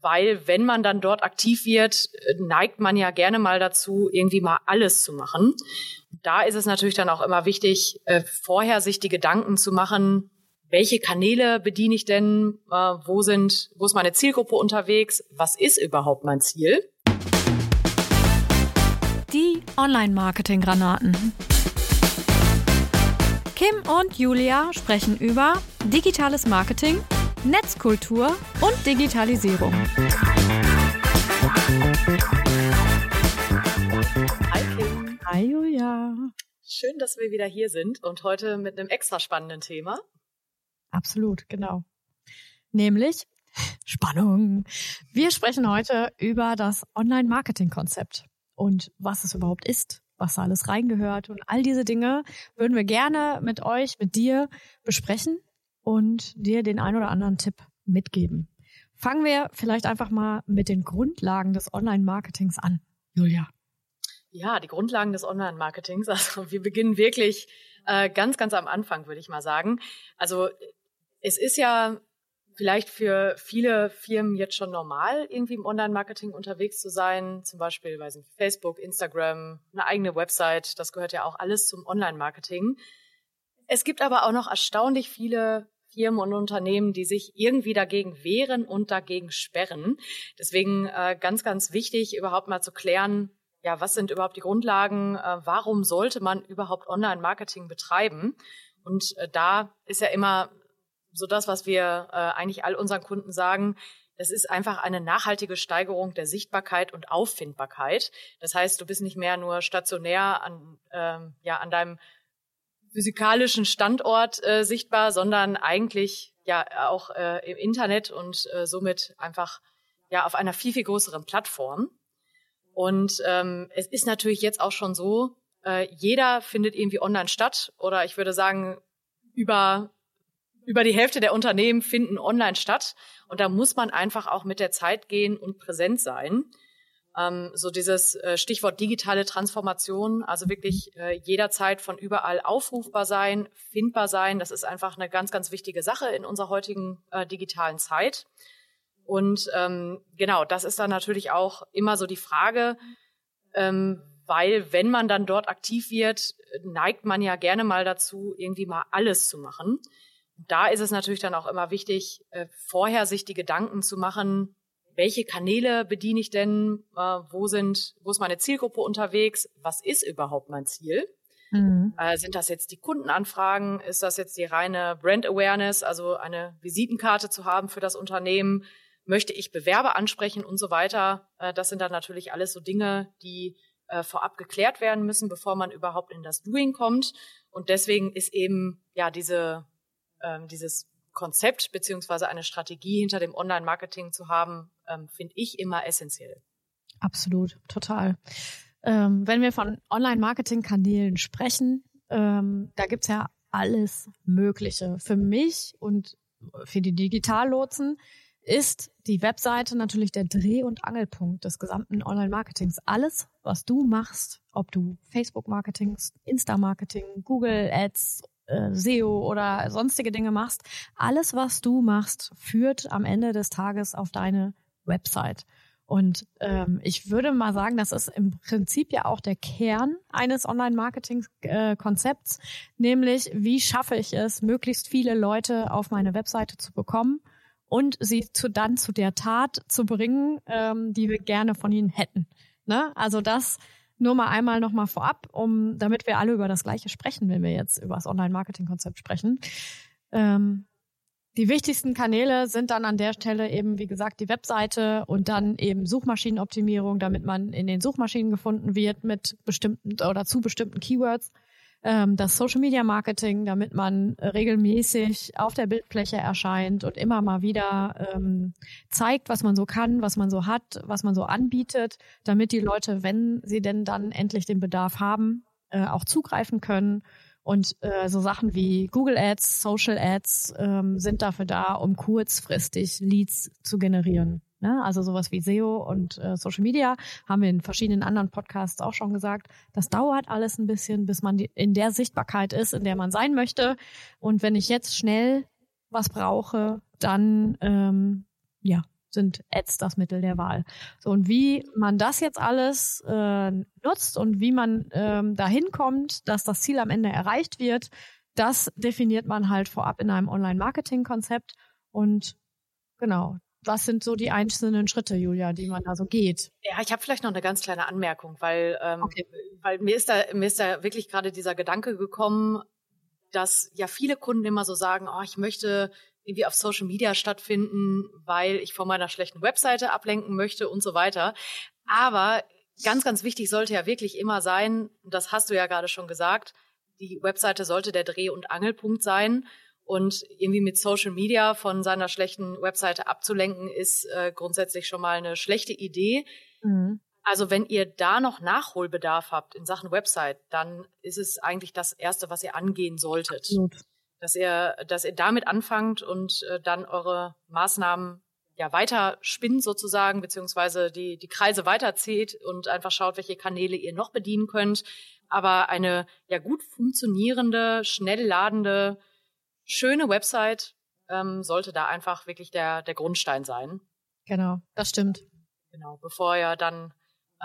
weil wenn man dann dort aktiv wird, neigt man ja gerne mal dazu, irgendwie mal alles zu machen. Da ist es natürlich dann auch immer wichtig, äh, vorher sich die Gedanken zu machen, welche Kanäle bediene ich denn, äh, wo sind, wo ist meine Zielgruppe unterwegs, was ist überhaupt mein Ziel? Die Online-Marketing-Granaten. Kim und Julia sprechen über digitales Marketing, Netzkultur und Digitalisierung. Hi Kim. Hi Julia. Schön, dass wir wieder hier sind und heute mit einem extra spannenden Thema. Absolut, genau. Nämlich Spannung. Wir sprechen heute über das Online-Marketing-Konzept und was es überhaupt ist, was da alles reingehört und all diese Dinge würden wir gerne mit euch, mit dir besprechen und dir den ein oder anderen Tipp mitgeben. Fangen wir vielleicht einfach mal mit den Grundlagen des Online-Marketings an, Julia. Ja, die Grundlagen des Online-Marketings. Also wir beginnen wirklich äh, ganz, ganz am Anfang, würde ich mal sagen. Also es ist ja vielleicht für viele Firmen jetzt schon normal, irgendwie im Online-Marketing unterwegs zu sein. Zum Beispiel, weiß nicht, Facebook, Instagram, eine eigene Website. Das gehört ja auch alles zum Online-Marketing. Es gibt aber auch noch erstaunlich viele Firmen und Unternehmen, die sich irgendwie dagegen wehren und dagegen sperren. Deswegen äh, ganz, ganz wichtig, überhaupt mal zu klären, ja, was sind überhaupt die Grundlagen? Äh, warum sollte man überhaupt Online-Marketing betreiben? Und äh, da ist ja immer so das, was wir eigentlich all unseren Kunden sagen, das ist einfach eine nachhaltige Steigerung der Sichtbarkeit und Auffindbarkeit. Das heißt, du bist nicht mehr nur stationär an, ähm, ja, an deinem physikalischen Standort äh, sichtbar, sondern eigentlich ja auch äh, im Internet und äh, somit einfach ja auf einer viel, viel größeren Plattform. Und ähm, es ist natürlich jetzt auch schon so, äh, jeder findet irgendwie online statt oder ich würde sagen, über über die Hälfte der Unternehmen finden online statt. Und da muss man einfach auch mit der Zeit gehen und präsent sein. Ähm, so dieses äh, Stichwort digitale Transformation, also wirklich äh, jederzeit von überall aufrufbar sein, findbar sein. Das ist einfach eine ganz, ganz wichtige Sache in unserer heutigen äh, digitalen Zeit. Und ähm, genau, das ist dann natürlich auch immer so die Frage, ähm, weil wenn man dann dort aktiv wird, neigt man ja gerne mal dazu, irgendwie mal alles zu machen da ist es natürlich dann auch immer wichtig, äh, vorher sich die Gedanken zu machen, welche Kanäle bediene ich denn, äh, wo sind, wo ist meine Zielgruppe unterwegs, was ist überhaupt mein Ziel? Mhm. Äh, sind das jetzt die Kundenanfragen? Ist das jetzt die reine Brand Awareness, also eine Visitenkarte zu haben für das Unternehmen? Möchte ich Bewerber ansprechen und so weiter? Äh, das sind dann natürlich alles so Dinge, die äh, vorab geklärt werden müssen, bevor man überhaupt in das Doing kommt. Und deswegen ist eben ja diese ähm, dieses Konzept beziehungsweise eine Strategie hinter dem Online-Marketing zu haben, ähm, finde ich immer essentiell. Absolut, total. Ähm, wenn wir von Online-Marketing-Kanälen sprechen, ähm, da gibt's ja alles Mögliche. Für mich und für die Digitallotsen ist die Webseite natürlich der Dreh- und Angelpunkt des gesamten Online-Marketings. Alles, was du machst, ob du Facebook-Marketing, Insta-Marketing, Google Ads äh, SEO oder sonstige Dinge machst, alles, was du machst, führt am Ende des Tages auf deine Website. Und ähm, ich würde mal sagen, das ist im Prinzip ja auch der Kern eines Online-Marketing-Konzepts, nämlich wie schaffe ich es, möglichst viele Leute auf meine Webseite zu bekommen und sie zu, dann zu der Tat zu bringen, ähm, die wir gerne von ihnen hätten. Ne? Also das nur mal einmal noch mal vorab, um damit wir alle über das Gleiche sprechen, wenn wir jetzt über das Online-Marketing-Konzept sprechen. Ähm, die wichtigsten Kanäle sind dann an der Stelle eben, wie gesagt, die Webseite und dann eben Suchmaschinenoptimierung, damit man in den Suchmaschinen gefunden wird mit bestimmten oder zu bestimmten Keywords ähm, das Social Media Marketing, damit man regelmäßig auf der Bildfläche erscheint und immer mal wieder ähm, zeigt, was man so kann, was man so hat, was man so anbietet, damit die Leute, wenn sie denn dann endlich den Bedarf haben, äh, auch zugreifen können. Und äh, so Sachen wie Google Ads, Social Ads ähm, sind dafür da, um kurzfristig Leads zu generieren. Ne? Also sowas wie SEO und äh, Social Media haben wir in verschiedenen anderen Podcasts auch schon gesagt. Das dauert alles ein bisschen, bis man die, in der Sichtbarkeit ist, in der man sein möchte. Und wenn ich jetzt schnell was brauche, dann ähm, ja, sind Ads das Mittel der Wahl. So und wie man das jetzt alles äh, nutzt und wie man ähm, dahin kommt, dass das Ziel am Ende erreicht wird, das definiert man halt vorab in einem Online-Marketing-Konzept und genau. Was sind so die einzelnen Schritte, Julia, die man da so geht? Ja, ich habe vielleicht noch eine ganz kleine Anmerkung, weil, ähm, okay. weil mir ist da mir ist da wirklich gerade dieser Gedanke gekommen, dass ja viele Kunden immer so sagen, oh, ich möchte irgendwie auf Social Media stattfinden, weil ich von meiner schlechten Webseite ablenken möchte und so weiter. Aber ganz, ganz wichtig sollte ja wirklich immer sein, das hast du ja gerade schon gesagt, die Webseite sollte der Dreh- und Angelpunkt sein. Und irgendwie mit Social Media von seiner schlechten Webseite abzulenken, ist äh, grundsätzlich schon mal eine schlechte Idee. Mhm. Also wenn ihr da noch Nachholbedarf habt in Sachen Website, dann ist es eigentlich das Erste, was ihr angehen solltet. Absolut dass ihr, dass ihr damit anfangt und äh, dann eure Maßnahmen ja weiter spinnt sozusagen, beziehungsweise die, die Kreise weiterzieht und einfach schaut, welche Kanäle ihr noch bedienen könnt. Aber eine ja gut funktionierende, schnell ladende, schöne Website ähm, sollte da einfach wirklich der, der Grundstein sein. Genau, das stimmt. Genau, bevor ihr dann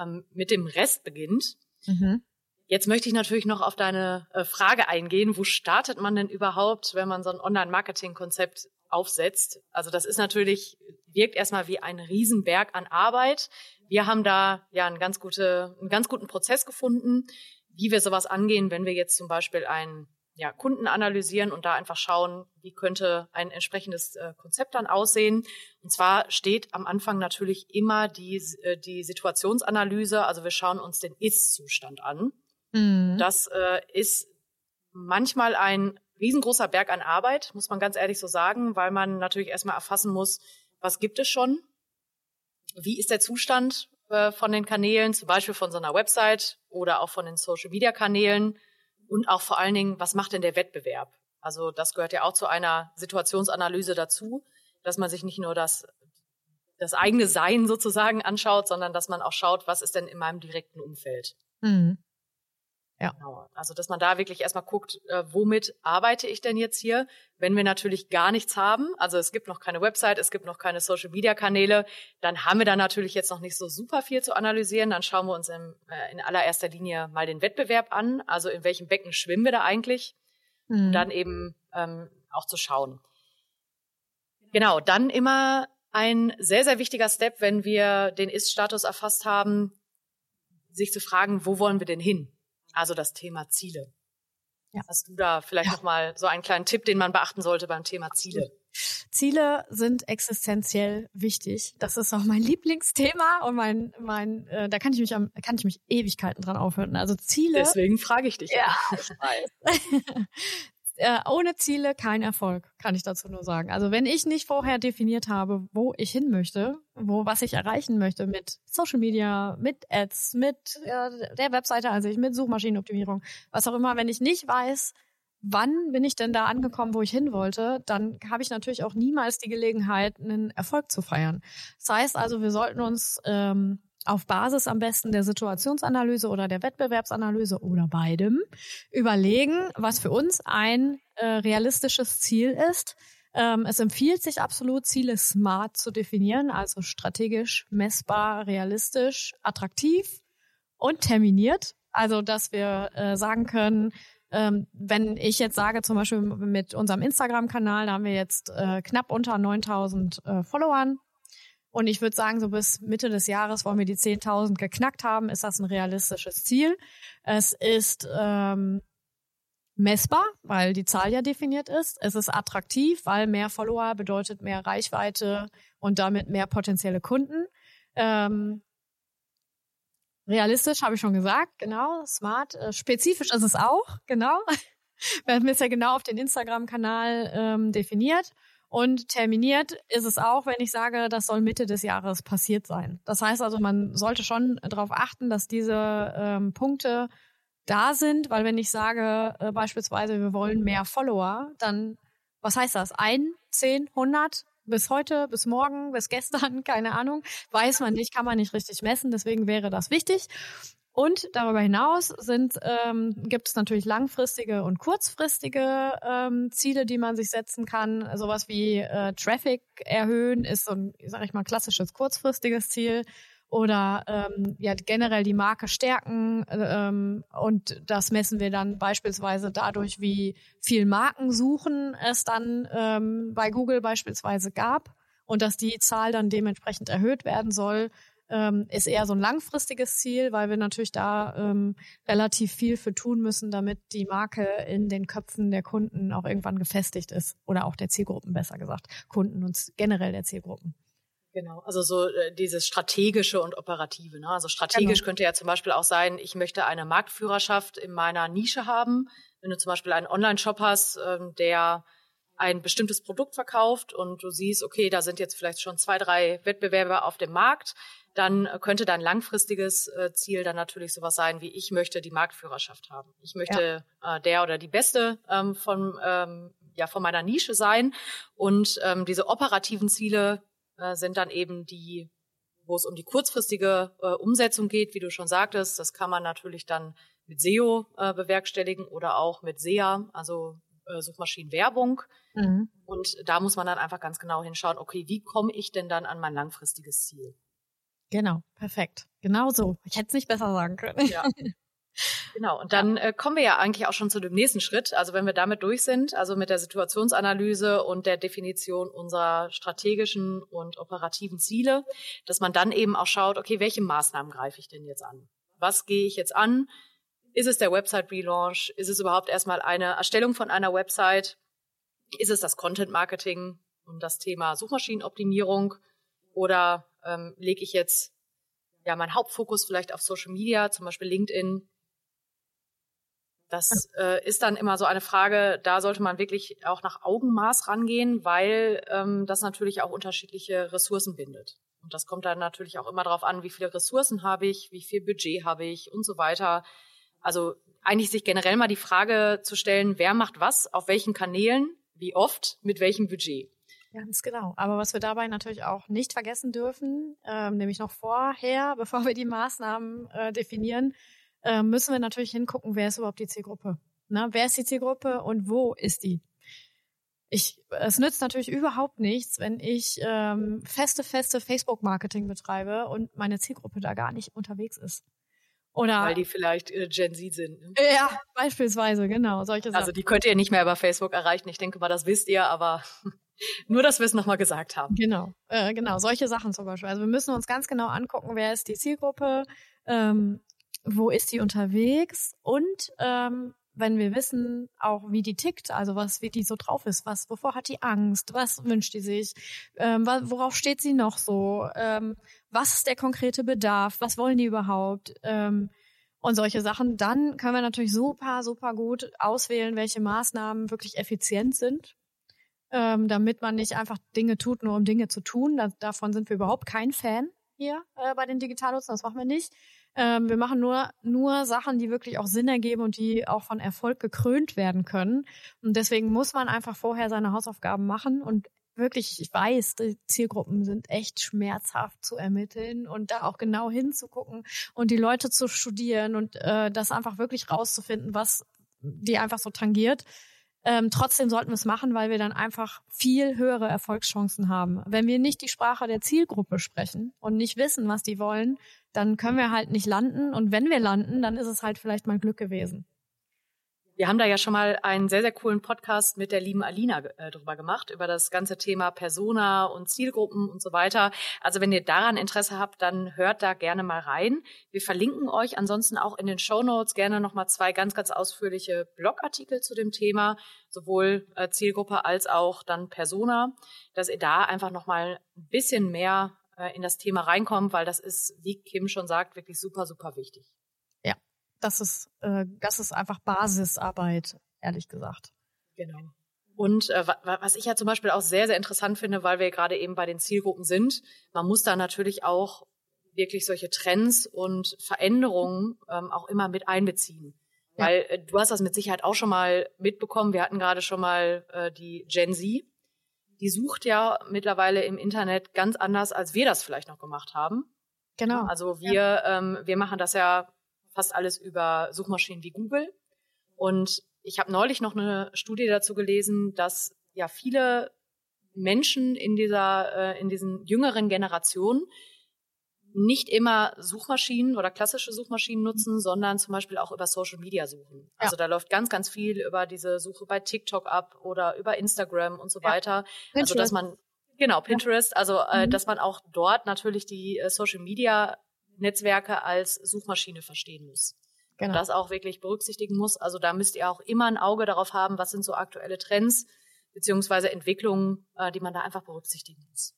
ähm, mit dem Rest beginnt. Mhm. Jetzt möchte ich natürlich noch auf deine äh, Frage eingehen. Wo startet man denn überhaupt, wenn man so ein Online-Marketing-Konzept aufsetzt? Also das ist natürlich, wirkt erstmal wie ein Riesenberg an Arbeit. Wir haben da ja einen ganz, gute, einen ganz guten Prozess gefunden, wie wir sowas angehen, wenn wir jetzt zum Beispiel einen ja, Kunden analysieren und da einfach schauen, wie könnte ein entsprechendes äh, Konzept dann aussehen. Und zwar steht am Anfang natürlich immer die, äh, die Situationsanalyse. Also wir schauen uns den Ist-Zustand an. Mhm. Das äh, ist manchmal ein riesengroßer Berg an Arbeit, muss man ganz ehrlich so sagen, weil man natürlich erstmal erfassen muss, was gibt es schon? Wie ist der Zustand äh, von den Kanälen, zum Beispiel von so einer Website oder auch von den Social Media Kanälen? Und auch vor allen Dingen, was macht denn der Wettbewerb? Also das gehört ja auch zu einer Situationsanalyse dazu, dass man sich nicht nur das, das eigene Sein sozusagen anschaut, sondern dass man auch schaut, was ist denn in meinem direkten Umfeld. Mhm. Ja. Genau. Also, dass man da wirklich erstmal guckt, äh, womit arbeite ich denn jetzt hier? Wenn wir natürlich gar nichts haben, also es gibt noch keine Website, es gibt noch keine Social Media Kanäle, dann haben wir da natürlich jetzt noch nicht so super viel zu analysieren. Dann schauen wir uns in, äh, in allererster Linie mal den Wettbewerb an. Also, in welchem Becken schwimmen wir da eigentlich? Mhm. Und dann eben ähm, auch zu schauen. Genau, dann immer ein sehr, sehr wichtiger Step, wenn wir den Ist-Status erfasst haben, sich zu fragen, wo wollen wir denn hin? Also das Thema Ziele. Ja. Hast du da vielleicht ja. noch mal so einen kleinen Tipp, den man beachten sollte beim Thema Ziele? Ziele sind existenziell wichtig. Das ist auch mein Lieblingsthema und mein mein äh, da kann ich mich am kann ich mich Ewigkeiten dran aufhören. Also Ziele. Deswegen frage ich dich. Ja, weiß. äh, ohne Ziele kein Erfolg, kann ich dazu nur sagen. Also wenn ich nicht vorher definiert habe, wo ich hin möchte, wo was ich erreichen möchte mit Social Media, mit Ads, mit äh, der Webseite, also ich mit Suchmaschinenoptimierung, was auch immer, wenn ich nicht weiß, wann bin ich denn da angekommen, wo ich hin wollte, dann habe ich natürlich auch niemals die Gelegenheit, einen Erfolg zu feiern. Das heißt also, wir sollten uns ähm, auf Basis am besten der Situationsanalyse oder der Wettbewerbsanalyse oder beidem überlegen, was für uns ein äh, realistisches Ziel ist. Ähm, es empfiehlt sich absolut, Ziele smart zu definieren, also strategisch, messbar, realistisch, attraktiv und terminiert. Also, dass wir äh, sagen können, ähm, wenn ich jetzt sage, zum Beispiel mit unserem Instagram-Kanal, da haben wir jetzt äh, knapp unter 9000 äh, Followern, und ich würde sagen, so bis Mitte des Jahres wollen wir die 10.000 geknackt haben. Ist das ein realistisches Ziel? Es ist ähm, messbar, weil die Zahl ja definiert ist. Es ist attraktiv, weil mehr Follower bedeutet mehr Reichweite und damit mehr potenzielle Kunden. Ähm, realistisch habe ich schon gesagt, genau. Smart. Äh, spezifisch ist es auch, genau. Wir haben es ja genau auf den Instagram-Kanal ähm, definiert. Und terminiert ist es auch, wenn ich sage, das soll Mitte des Jahres passiert sein. Das heißt also, man sollte schon darauf achten, dass diese ähm, Punkte da sind, weil wenn ich sage äh, beispielsweise, wir wollen mehr Follower, dann was heißt das? Ein, zehn, hundert? Bis heute, bis morgen, bis gestern, keine Ahnung, weiß man nicht, kann man nicht richtig messen, deswegen wäre das wichtig. Und darüber hinaus sind, ähm, gibt es natürlich langfristige und kurzfristige ähm, Ziele, die man sich setzen kann. Sowas wie äh, Traffic erhöhen ist so ein, sag ich mal, klassisches kurzfristiges Ziel. Oder ähm, ja, generell die Marke stärken. Ähm, und das messen wir dann beispielsweise dadurch, wie viel Markensuchen es dann ähm, bei Google beispielsweise gab und dass die Zahl dann dementsprechend erhöht werden soll ähm, ist eher so ein langfristiges Ziel, weil wir natürlich da ähm, relativ viel für tun müssen, damit die Marke in den Köpfen der Kunden auch irgendwann gefestigt ist oder auch der Zielgruppen besser gesagt, Kunden und generell der Zielgruppen. Genau, also so äh, dieses strategische und operative. Ne? Also strategisch genau. könnte ja zum Beispiel auch sein, ich möchte eine Marktführerschaft in meiner Nische haben. Wenn du zum Beispiel einen Online-Shop hast, ähm, der ein bestimmtes Produkt verkauft und du siehst, okay, da sind jetzt vielleicht schon zwei, drei Wettbewerber auf dem Markt, dann könnte dein langfristiges äh, Ziel dann natürlich sowas sein, wie ich möchte die Marktführerschaft haben. Ich möchte ja. äh, der oder die Beste ähm, von, ähm, ja, von meiner Nische sein. Und ähm, diese operativen Ziele äh, sind dann eben die, wo es um die kurzfristige äh, Umsetzung geht, wie du schon sagtest. Das kann man natürlich dann mit SEO äh, bewerkstelligen oder auch mit SEA, also äh, Suchmaschinenwerbung. Mhm. Und da muss man dann einfach ganz genau hinschauen, okay, wie komme ich denn dann an mein langfristiges Ziel? Genau, perfekt. Genau so. Ich hätte es nicht besser sagen können. Ja. Genau, und dann äh, kommen wir ja eigentlich auch schon zu dem nächsten Schritt. Also wenn wir damit durch sind, also mit der Situationsanalyse und der Definition unserer strategischen und operativen Ziele, dass man dann eben auch schaut, okay, welche Maßnahmen greife ich denn jetzt an? Was gehe ich jetzt an? Ist es der Website-Relaunch? Ist es überhaupt erstmal eine Erstellung von einer Website? Ist es das Content-Marketing und das Thema Suchmaschinenoptimierung? Oder ähm, lege ich jetzt ja meinen Hauptfokus vielleicht auf Social Media, zum Beispiel LinkedIn. Das äh, ist dann immer so eine Frage, da sollte man wirklich auch nach Augenmaß rangehen, weil ähm, das natürlich auch unterschiedliche Ressourcen bindet. Und das kommt dann natürlich auch immer darauf an, wie viele Ressourcen habe ich, wie viel Budget habe ich und so weiter. Also eigentlich sich generell mal die Frage zu stellen, wer macht was, auf welchen Kanälen, wie oft, mit welchem Budget. Ganz genau. Aber was wir dabei natürlich auch nicht vergessen dürfen, ähm, nämlich noch vorher, bevor wir die Maßnahmen äh, definieren, äh, müssen wir natürlich hingucken, wer ist überhaupt die Zielgruppe. Na, wer ist die Zielgruppe und wo ist die? Ich, es nützt natürlich überhaupt nichts, wenn ich ähm, feste, feste Facebook-Marketing betreibe und meine Zielgruppe da gar nicht unterwegs ist. Oder weil die vielleicht äh, Gen Z sind. Ne? Ja, beispielsweise, genau, solche Sachen. Also die könnt ihr nicht mehr über Facebook erreichen. Ich denke mal, das wisst ihr, aber nur, dass wir es nochmal gesagt haben. Genau, äh, genau, solche Sachen zum Beispiel. Also wir müssen uns ganz genau angucken, wer ist die Zielgruppe, ähm, wo ist die unterwegs und ähm, wenn wir wissen, auch wie die tickt, also was, wie die so drauf ist, was, wovor hat die Angst, was wünscht die sich, ähm, worauf steht sie noch so, ähm, was ist der konkrete Bedarf, was wollen die überhaupt, ähm, und solche Sachen, dann können wir natürlich super, super gut auswählen, welche Maßnahmen wirklich effizient sind ähm, damit man nicht einfach Dinge tut, nur um Dinge zu tun. Da, davon sind wir überhaupt kein Fan hier äh, bei den Digitalnutzern. Das machen wir nicht. Ähm, wir machen nur, nur Sachen, die wirklich auch Sinn ergeben und die auch von Erfolg gekrönt werden können. Und deswegen muss man einfach vorher seine Hausaufgaben machen und wirklich, ich weiß, die Zielgruppen sind echt schmerzhaft zu ermitteln und da auch genau hinzugucken und die Leute zu studieren und äh, das einfach wirklich rauszufinden, was die einfach so tangiert. Ähm, trotzdem sollten wir es machen, weil wir dann einfach viel höhere Erfolgschancen haben. Wenn wir nicht die Sprache der Zielgruppe sprechen und nicht wissen, was die wollen, dann können wir halt nicht landen. Und wenn wir landen, dann ist es halt vielleicht mal Glück gewesen. Wir haben da ja schon mal einen sehr, sehr coolen Podcast mit der lieben Alina äh, drüber gemacht, über das ganze Thema Persona und Zielgruppen und so weiter. Also wenn ihr daran Interesse habt, dann hört da gerne mal rein. Wir verlinken euch ansonsten auch in den Show Notes gerne nochmal zwei ganz, ganz ausführliche Blogartikel zu dem Thema, sowohl äh, Zielgruppe als auch dann Persona, dass ihr da einfach nochmal ein bisschen mehr äh, in das Thema reinkommt, weil das ist, wie Kim schon sagt, wirklich super, super wichtig das ist, äh, das ist einfach Basisarbeit, ehrlich gesagt. Genau. Und äh, was ich ja zum Beispiel auch sehr, sehr interessant finde, weil wir gerade eben bei den Zielgruppen sind, man muss da natürlich auch wirklich solche Trends und Veränderungen ähm, auch immer mit einbeziehen. Ja. Weil äh, du hast das mit Sicherheit auch schon mal mitbekommen. Wir hatten gerade schon mal äh, die Gen Z. Die sucht ja mittlerweile im Internet ganz anders, als wir das vielleicht noch gemacht haben. Genau. Also wir, ja. ähm, wir machen das ja fast alles über Suchmaschinen wie Google. Und ich habe neulich noch eine Studie dazu gelesen, dass ja viele Menschen in dieser, äh, in diesen jüngeren Generationen nicht immer Suchmaschinen oder klassische Suchmaschinen nutzen, sondern zum Beispiel auch über Social Media suchen. Ja. Also da läuft ganz, ganz viel über diese Suche bei TikTok ab oder über Instagram und so ja. weiter. Also dass man genau Pinterest, also äh, mhm. dass man auch dort natürlich die äh, Social Media Netzwerke als Suchmaschine verstehen muss. Genau. Und das auch wirklich berücksichtigen muss. Also da müsst ihr auch immer ein Auge darauf haben, was sind so aktuelle Trends beziehungsweise Entwicklungen, äh, die man da einfach berücksichtigen muss.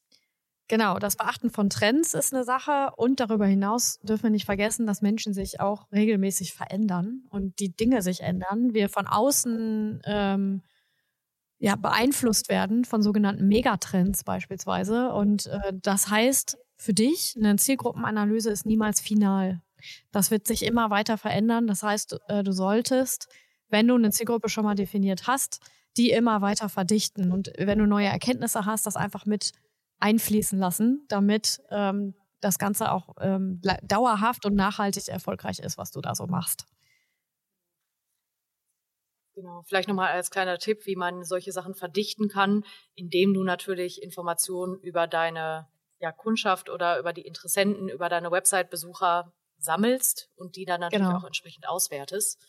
Genau, das Beachten von Trends ist eine Sache und darüber hinaus dürfen wir nicht vergessen, dass Menschen sich auch regelmäßig verändern und die Dinge sich ändern. Wir von außen ähm, ja, beeinflusst werden von sogenannten Megatrends beispielsweise. Und äh, das heißt für dich, eine Zielgruppenanalyse ist niemals final. Das wird sich immer weiter verändern. Das heißt, äh, du solltest, wenn du eine Zielgruppe schon mal definiert hast, die immer weiter verdichten. Und wenn du neue Erkenntnisse hast, das einfach mit einfließen lassen, damit ähm, das Ganze auch ähm, dauerhaft und nachhaltig erfolgreich ist, was du da so machst. Genau, vielleicht nochmal als kleiner Tipp, wie man solche Sachen verdichten kann, indem du natürlich Informationen über deine ja, Kundschaft oder über die Interessenten, über deine Website-Besucher sammelst und die dann natürlich genau. auch entsprechend auswertest.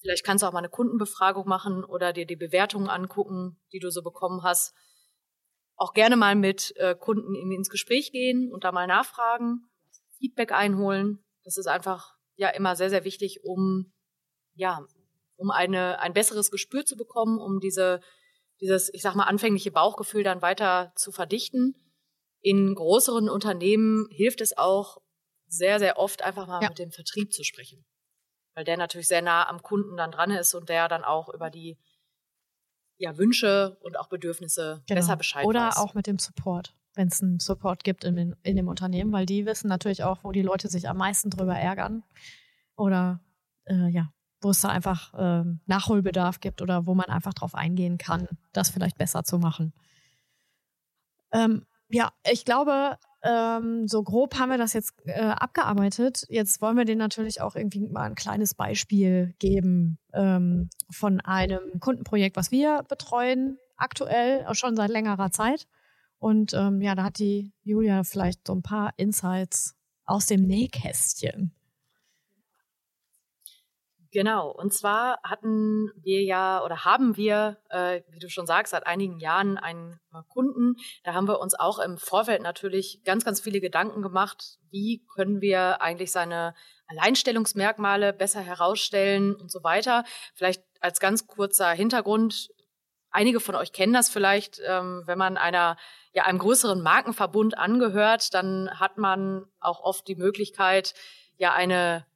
Vielleicht kannst du auch mal eine Kundenbefragung machen oder dir die Bewertungen angucken, die du so bekommen hast auch gerne mal mit äh, Kunden ins Gespräch gehen und da mal nachfragen, Feedback einholen. Das ist einfach ja immer sehr, sehr wichtig, um ja, um eine, ein besseres Gespür zu bekommen, um diese, dieses, ich sag mal, anfängliche Bauchgefühl dann weiter zu verdichten. In größeren Unternehmen hilft es auch sehr, sehr oft einfach mal ja. mit dem Vertrieb zu sprechen. Weil der natürlich sehr nah am Kunden dann dran ist und der dann auch über die ja, Wünsche und auch Bedürfnisse genau. besser Bescheid Oder weiß. auch mit dem Support, wenn es einen Support gibt in, den, in dem Unternehmen, weil die wissen natürlich auch, wo die Leute sich am meisten drüber ärgern oder äh, ja, wo es da einfach äh, Nachholbedarf gibt oder wo man einfach drauf eingehen kann, das vielleicht besser zu machen. Ähm, ja, ich glaube, ähm, so grob haben wir das jetzt äh, abgearbeitet. Jetzt wollen wir denen natürlich auch irgendwie mal ein kleines Beispiel geben ähm, von einem Kundenprojekt, was wir betreuen, aktuell, auch schon seit längerer Zeit. Und ähm, ja, da hat die Julia vielleicht so ein paar Insights aus dem Nähkästchen. Genau, und zwar hatten wir ja oder haben wir, äh, wie du schon sagst, seit einigen Jahren einen äh, Kunden. Da haben wir uns auch im Vorfeld natürlich ganz, ganz viele Gedanken gemacht, wie können wir eigentlich seine Alleinstellungsmerkmale besser herausstellen und so weiter. Vielleicht als ganz kurzer Hintergrund. Einige von euch kennen das vielleicht, ähm, wenn man einer ja einem größeren Markenverbund angehört, dann hat man auch oft die Möglichkeit, ja eine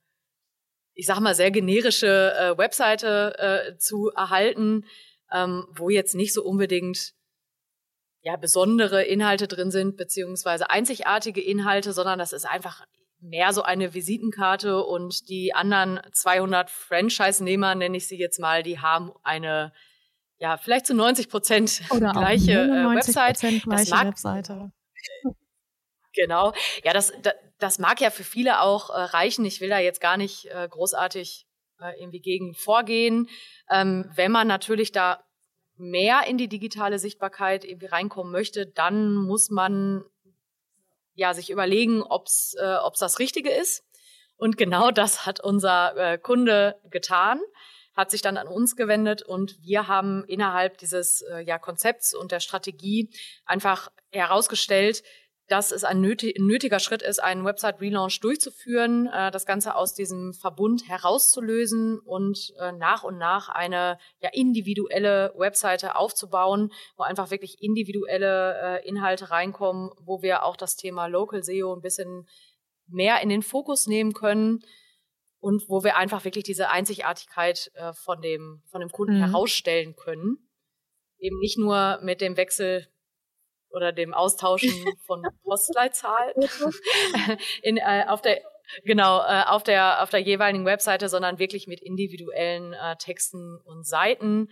ich sag mal, sehr generische äh, Webseite äh, zu erhalten, ähm, wo jetzt nicht so unbedingt ja besondere Inhalte drin sind, beziehungsweise einzigartige Inhalte, sondern das ist einfach mehr so eine Visitenkarte und die anderen 200 Franchise-Nehmer, nenne ich sie jetzt mal, die haben eine, ja, vielleicht zu 90 Prozent gleiche äh, Website. Gleiche das mag, Webseite. Genau. Ja, das, das, das mag ja für viele auch äh, reichen. Ich will da jetzt gar nicht äh, großartig äh, irgendwie gegen vorgehen. Ähm, wenn man natürlich da mehr in die digitale Sichtbarkeit irgendwie reinkommen möchte, dann muss man ja sich überlegen, ob's äh, ob's das Richtige ist. Und genau das hat unser äh, Kunde getan, hat sich dann an uns gewendet und wir haben innerhalb dieses äh, ja, Konzepts und der Strategie einfach herausgestellt, dass es ein nötiger Schritt ist, einen Website-Relaunch durchzuführen, äh, das Ganze aus diesem Verbund herauszulösen und äh, nach und nach eine ja, individuelle Webseite aufzubauen, wo einfach wirklich individuelle äh, Inhalte reinkommen, wo wir auch das Thema Local SEO ein bisschen mehr in den Fokus nehmen können und wo wir einfach wirklich diese Einzigartigkeit von dem, von dem Kunden mhm. herausstellen können. Eben nicht nur mit dem Wechsel oder dem Austauschen von Postleitzahl in, äh, auf der genau äh, auf der auf der jeweiligen Webseite, sondern wirklich mit individuellen äh, Texten und Seiten.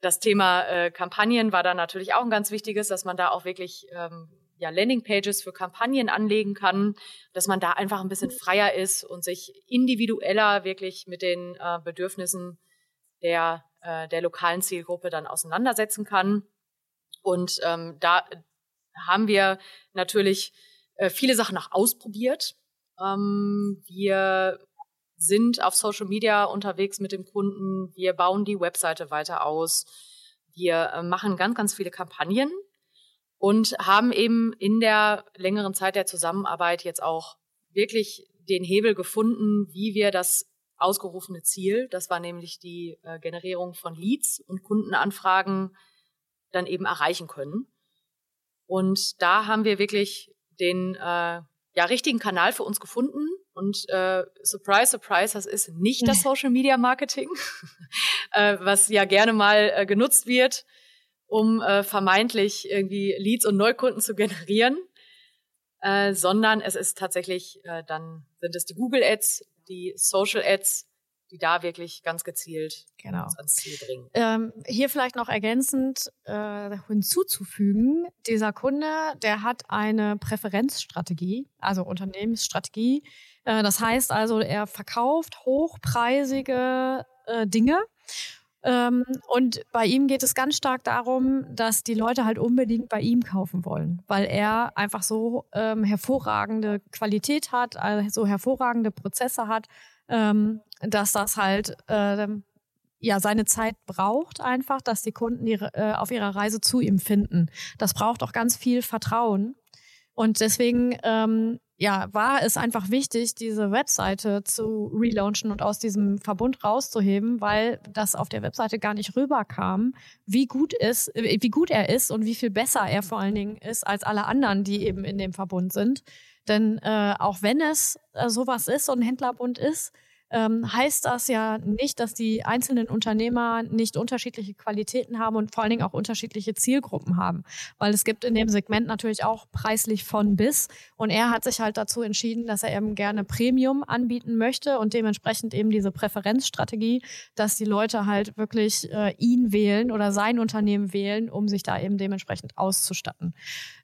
Das Thema äh, Kampagnen war da natürlich auch ein ganz wichtiges, dass man da auch wirklich ähm, ja, Landingpages für Kampagnen anlegen kann, dass man da einfach ein bisschen freier ist und sich individueller wirklich mit den äh, Bedürfnissen der, äh, der lokalen Zielgruppe dann auseinandersetzen kann. Und ähm, da haben wir natürlich äh, viele Sachen auch ausprobiert. Ähm, wir sind auf Social Media unterwegs mit dem Kunden. Wir bauen die Webseite weiter aus. Wir äh, machen ganz, ganz viele Kampagnen und haben eben in der längeren Zeit der Zusammenarbeit jetzt auch wirklich den Hebel gefunden, wie wir das ausgerufene Ziel, das war nämlich die äh, Generierung von Leads und Kundenanfragen, dann eben erreichen können. Und da haben wir wirklich den äh, ja, richtigen Kanal für uns gefunden. Und äh, surprise, surprise, das ist nicht das Social Media Marketing, äh, was ja gerne mal äh, genutzt wird, um äh, vermeintlich irgendwie Leads und Neukunden zu generieren, äh, sondern es ist tatsächlich äh, dann sind es die Google Ads, die Social Ads, die da wirklich ganz gezielt genau. uns ans Ziel bringen. Ähm, hier vielleicht noch ergänzend äh, hinzuzufügen, dieser Kunde, der hat eine Präferenzstrategie, also Unternehmensstrategie. Äh, das heißt also, er verkauft hochpreisige äh, Dinge ähm, und bei ihm geht es ganz stark darum, dass die Leute halt unbedingt bei ihm kaufen wollen, weil er einfach so ähm, hervorragende Qualität hat, also so hervorragende Prozesse hat, ähm, dass das halt äh, ja seine Zeit braucht einfach, dass die Kunden ihre, äh, auf ihrer Reise zu ihm finden. Das braucht auch ganz viel Vertrauen. Und deswegen ähm, ja, war es einfach wichtig, diese Webseite zu relaunchen und aus diesem Verbund rauszuheben, weil das auf der Webseite gar nicht rüberkam, wie gut ist, wie gut er ist und wie viel besser er vor allen Dingen ist als alle anderen, die eben in dem Verbund sind. Denn äh, auch wenn es äh, sowas ist, so ein Händlerbund ist, ähm, heißt das ja nicht, dass die einzelnen Unternehmer nicht unterschiedliche Qualitäten haben und vor allen Dingen auch unterschiedliche Zielgruppen haben. Weil es gibt in dem Segment natürlich auch preislich von bis. Und er hat sich halt dazu entschieden, dass er eben gerne Premium anbieten möchte und dementsprechend eben diese Präferenzstrategie, dass die Leute halt wirklich äh, ihn wählen oder sein Unternehmen wählen, um sich da eben dementsprechend auszustatten.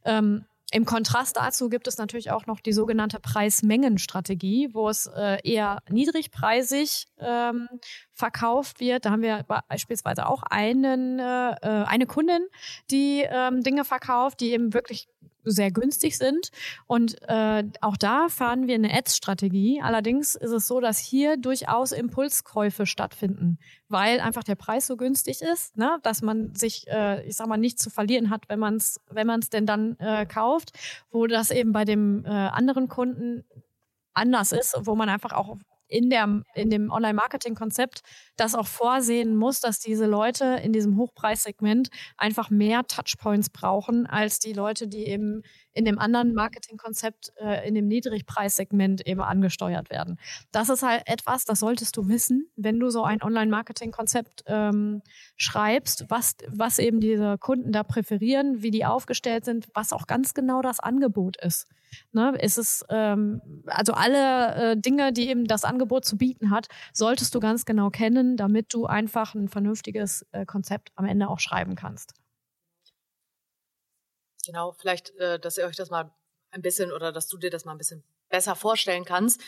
Ähm, im Kontrast dazu gibt es natürlich auch noch die sogenannte Preis-Mengen-Strategie, wo es äh, eher niedrigpreisig ähm, verkauft wird. Da haben wir beispielsweise auch einen, äh, äh eine Kundin, die ähm, Dinge verkauft, die eben wirklich sehr günstig sind. Und äh, auch da fahren wir eine Ads-Strategie. Allerdings ist es so, dass hier durchaus Impulskäufe stattfinden, weil einfach der Preis so günstig ist, ne? dass man sich, äh, ich sag mal, nichts zu verlieren hat, wenn man es wenn man's denn dann äh, kauft, wo das eben bei dem äh, anderen Kunden anders ist, wo man einfach auch in, der, in dem Online-Marketing-Konzept das auch vorsehen muss, dass diese Leute in diesem Hochpreissegment einfach mehr Touchpoints brauchen als die Leute, die eben in dem anderen Marketingkonzept äh, in dem Niedrigpreissegment eben angesteuert werden. Das ist halt etwas, das solltest du wissen, wenn du so ein Online-Marketing-Konzept ähm, schreibst, was, was eben diese Kunden da präferieren, wie die aufgestellt sind, was auch ganz genau das Angebot ist. Ne, ist es ähm, also alle äh, Dinge, die eben das Angebot zu bieten hat, solltest du ganz genau kennen, damit du einfach ein vernünftiges äh, Konzept am Ende auch schreiben kannst. Genau, vielleicht, äh, dass ihr euch das mal ein bisschen oder dass du dir das mal ein bisschen besser vorstellen kannst.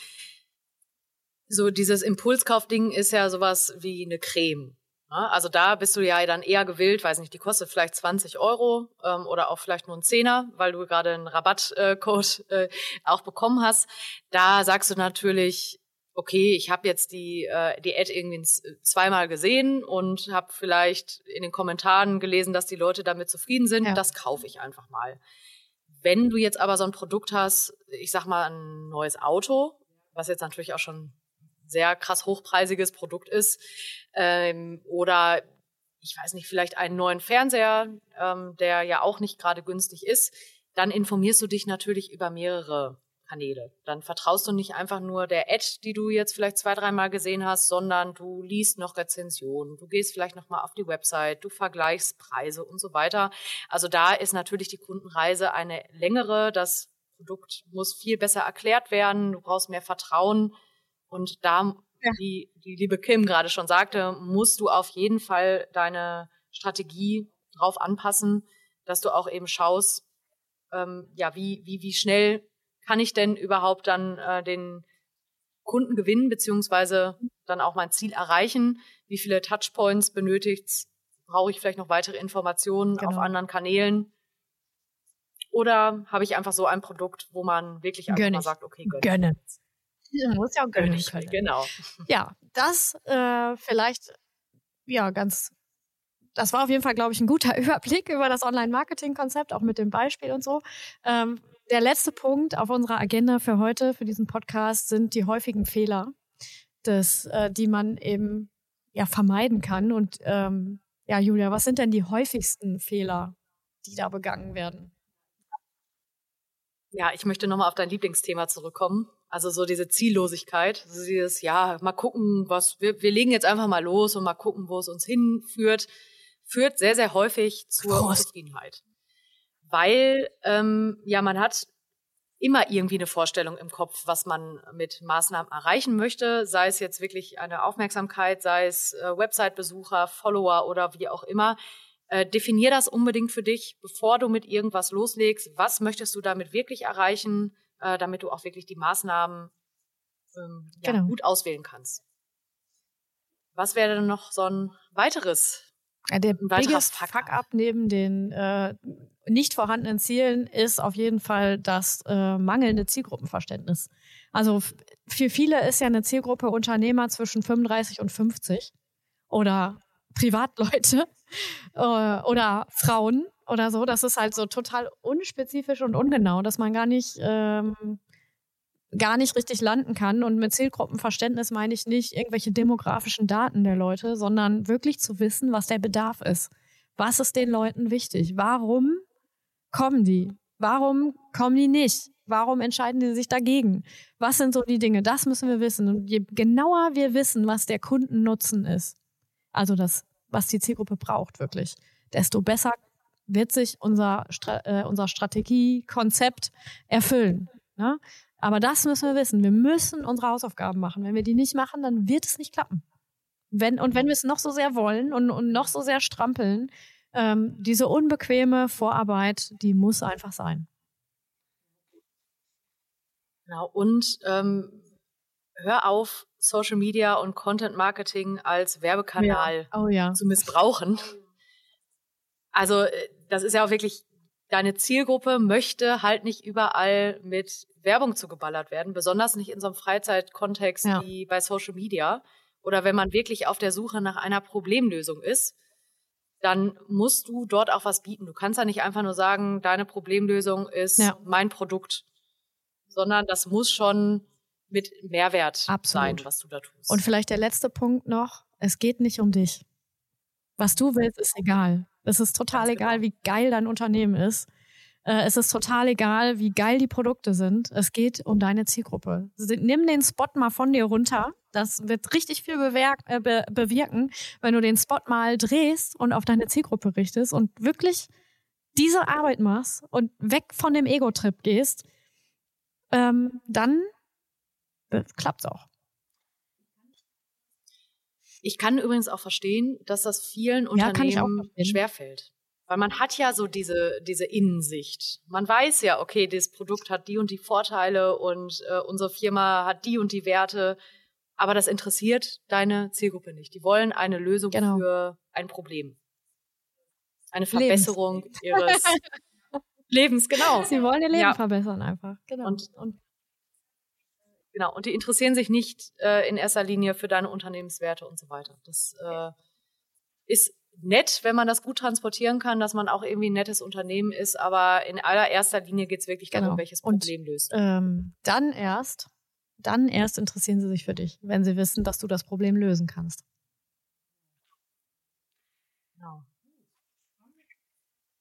So dieses Impulskaufding ist ja sowas wie eine Creme. Ne? Also da bist du ja dann eher gewillt, weiß nicht, die kostet vielleicht 20 Euro ähm, oder auch vielleicht nur ein Zehner, weil du gerade einen Rabattcode äh, auch bekommen hast. Da sagst du natürlich, okay, ich habe jetzt die, äh, die Ad irgendwie zweimal gesehen und habe vielleicht in den Kommentaren gelesen, dass die Leute damit zufrieden sind. Ja. Das kaufe ich einfach mal. Wenn du jetzt aber so ein Produkt hast, ich sag mal ein neues Auto, was jetzt natürlich auch schon sehr krass hochpreisiges Produkt ist, ähm, oder ich weiß nicht, vielleicht einen neuen Fernseher, ähm, der ja auch nicht gerade günstig ist, dann informierst du dich natürlich über mehrere Kanäle. Dann vertraust du nicht einfach nur der Ad, die du jetzt vielleicht zwei, dreimal gesehen hast, sondern du liest noch Rezensionen, du gehst vielleicht nochmal auf die Website, du vergleichst Preise und so weiter. Also da ist natürlich die Kundenreise eine längere. Das Produkt muss viel besser erklärt werden. Du brauchst mehr Vertrauen. Und da, ja. wie die liebe Kim gerade schon sagte, musst du auf jeden Fall deine Strategie drauf anpassen, dass du auch eben schaust, ähm, ja, wie, wie, wie schnell kann ich denn überhaupt dann äh, den Kunden gewinnen, beziehungsweise dann auch mein Ziel erreichen? Wie viele Touchpoints benötigt Brauche ich vielleicht noch weitere Informationen genau. auf anderen Kanälen? Oder habe ich einfach so ein Produkt, wo man wirklich einfach mal sagt, okay, gönnen. gönnen. Man muss ja auch gönnen können. Genau. Ja, das äh, vielleicht ja ganz das war auf jeden Fall, glaube ich, ein guter Überblick über das Online-Marketing-Konzept, auch mit dem Beispiel und so. Ähm, der letzte Punkt auf unserer Agenda für heute, für diesen Podcast, sind die häufigen Fehler, des, äh, die man eben ja vermeiden kann. Und ähm, ja, Julia, was sind denn die häufigsten Fehler, die da begangen werden? Ja, ich möchte nochmal auf dein Lieblingsthema zurückkommen. Also so diese Ziellosigkeit, also dieses, ja, mal gucken, was, wir, wir legen jetzt einfach mal los und mal gucken, wo es uns hinführt, führt sehr, sehr häufig zur Prost. Unzufriedenheit. Weil, ähm, ja, man hat immer irgendwie eine Vorstellung im Kopf, was man mit Maßnahmen erreichen möchte, sei es jetzt wirklich eine Aufmerksamkeit, sei es äh, Website-Besucher, Follower oder wie auch immer. Äh, definier das unbedingt für dich, bevor du mit irgendwas loslegst. Was möchtest du damit wirklich erreichen, äh, damit du auch wirklich die Maßnahmen ähm, ja, genau. gut auswählen kannst. Was wäre denn noch so ein weiteres? Der biggest Fuck-up neben den äh, nicht vorhandenen Zielen ist auf jeden Fall das äh, mangelnde Zielgruppenverständnis. Also für viele ist ja eine Zielgruppe Unternehmer zwischen 35 und 50 oder Privatleute äh, oder Frauen oder so. Das ist halt so total unspezifisch und ungenau, dass man gar nicht ähm, gar nicht richtig landen kann. Und mit Zielgruppenverständnis meine ich nicht irgendwelche demografischen Daten der Leute, sondern wirklich zu wissen, was der Bedarf ist. Was ist den Leuten wichtig? Warum kommen die? Warum kommen die nicht? Warum entscheiden die sich dagegen? Was sind so die Dinge? Das müssen wir wissen. Und je genauer wir wissen, was der Kundennutzen ist, also das, was die Zielgruppe braucht wirklich, desto besser wird sich unser, äh, unser Strategiekonzept erfüllen. Ne? Aber das müssen wir wissen. Wir müssen unsere Hausaufgaben machen. Wenn wir die nicht machen, dann wird es nicht klappen. Wenn, und wenn wir es noch so sehr wollen und, und noch so sehr strampeln, ähm, diese unbequeme Vorarbeit, die muss einfach sein. Genau. Und ähm, hör auf, Social Media und Content Marketing als Werbekanal ja. Oh, ja. zu missbrauchen. Also äh, das ist ja auch wirklich, deine Zielgruppe möchte halt nicht überall mit Werbung zugeballert werden, besonders nicht in so einem Freizeitkontext ja. wie bei Social Media. Oder wenn man wirklich auf der Suche nach einer Problemlösung ist, dann musst du dort auch was bieten. Du kannst ja nicht einfach nur sagen, deine Problemlösung ist ja. mein Produkt, sondern das muss schon mit Mehrwert Absolut. sein, was du da tust. Und vielleicht der letzte Punkt noch, es geht nicht um dich. Was du willst, ist egal. Es ist total Ganz egal, genau. wie geil dein Unternehmen ist. Äh, es ist total egal, wie geil die Produkte sind. Es geht um deine Zielgruppe. Nimm den Spot mal von dir runter. Das wird richtig viel äh, be bewirken, wenn du den Spot mal drehst und auf deine Zielgruppe richtest und wirklich diese Arbeit machst und weg von dem Ego-Trip gehst, ähm, dann klappt's auch. Ich kann übrigens auch verstehen, dass das vielen ja, Unternehmen schwerfällt. Weil man hat ja so diese, diese Innensicht. Man weiß ja, okay, das Produkt hat die und die Vorteile und äh, unsere Firma hat die und die Werte. Aber das interessiert deine Zielgruppe nicht. Die wollen eine Lösung genau. für ein Problem. Eine Verbesserung Lebens. ihres Lebens, genau. Sie wollen ihr Leben ja. verbessern einfach. Genau. Und, und Genau, und die interessieren sich nicht äh, in erster Linie für deine Unternehmenswerte und so weiter. Das äh, ist nett, wenn man das gut transportieren kann, dass man auch irgendwie ein nettes Unternehmen ist, aber in allererster Linie geht es wirklich darum, genau. welches Problem und, löst. Ähm, dann erst, dann erst interessieren sie sich für dich, wenn sie wissen, dass du das Problem lösen kannst. Genau.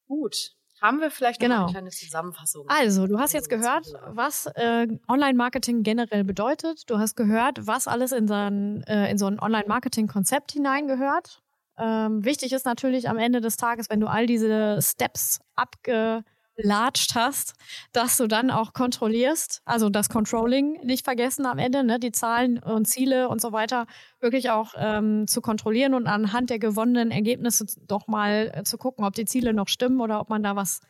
Gut haben wir vielleicht genau. noch eine kleine Zusammenfassung. Also, du hast jetzt gehört, was äh, Online-Marketing generell bedeutet. Du hast gehört, was alles in, sein, äh, in so ein Online-Marketing-Konzept hineingehört. Ähm, wichtig ist natürlich am Ende des Tages, wenn du all diese Steps abgelatscht hast, dass du dann auch kontrollierst, also das Controlling nicht vergessen am Ende, ne, die Zahlen und Ziele und so weiter wirklich auch ähm, zu kontrollieren und anhand der gewonnenen Ergebnisse doch mal äh, zu gucken, ob die Ziele noch stimmen oder ob man da was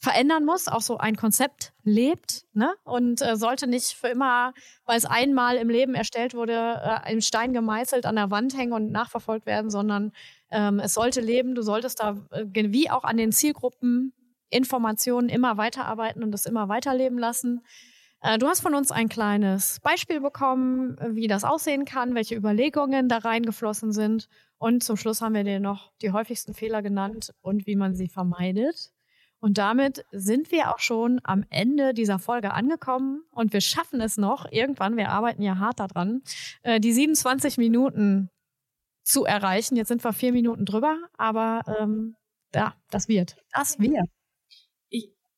verändern muss, auch so ein Konzept lebt ne? und äh, sollte nicht für immer, weil es einmal im Leben erstellt wurde, äh, im Stein gemeißelt an der Wand hängen und nachverfolgt werden, sondern ähm, es sollte leben. Du solltest da äh, wie auch an den Zielgruppen Informationen immer weiterarbeiten und das immer weiterleben lassen. Äh, du hast von uns ein kleines Beispiel bekommen, wie das aussehen kann, welche Überlegungen da reingeflossen sind. Und zum Schluss haben wir dir noch die häufigsten Fehler genannt und wie man sie vermeidet. Und damit sind wir auch schon am Ende dieser Folge angekommen und wir schaffen es noch irgendwann, wir arbeiten ja hart daran, äh, die 27 Minuten zu erreichen. Jetzt sind wir vier Minuten drüber, aber ähm, ja, das wird. Das wird.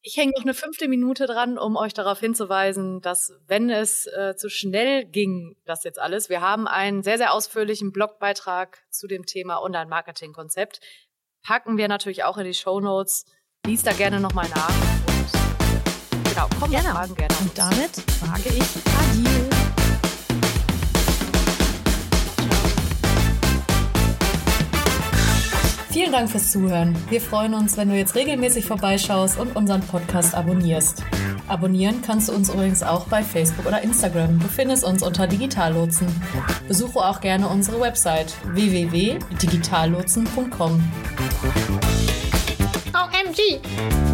Ich hänge noch eine fünfte Minute dran, um euch darauf hinzuweisen, dass wenn es äh, zu schnell ging, das jetzt alles, wir haben einen sehr, sehr ausführlichen Blogbeitrag zu dem Thema Online-Marketing-Konzept. Packen wir natürlich auch in die Show Notes. Lies da gerne nochmal nach. Und genau, kommt genau. Fragen gerne. Und damit frage ich Adil. Vielen Dank fürs Zuhören. Wir freuen uns, wenn du jetzt regelmäßig vorbeischaust und unseren Podcast abonnierst. Abonnieren kannst du uns übrigens auch bei Facebook oder Instagram. Du findest uns unter Digitallotsen. Besuche auch gerne unsere Website www.digitallotsen.com. 地。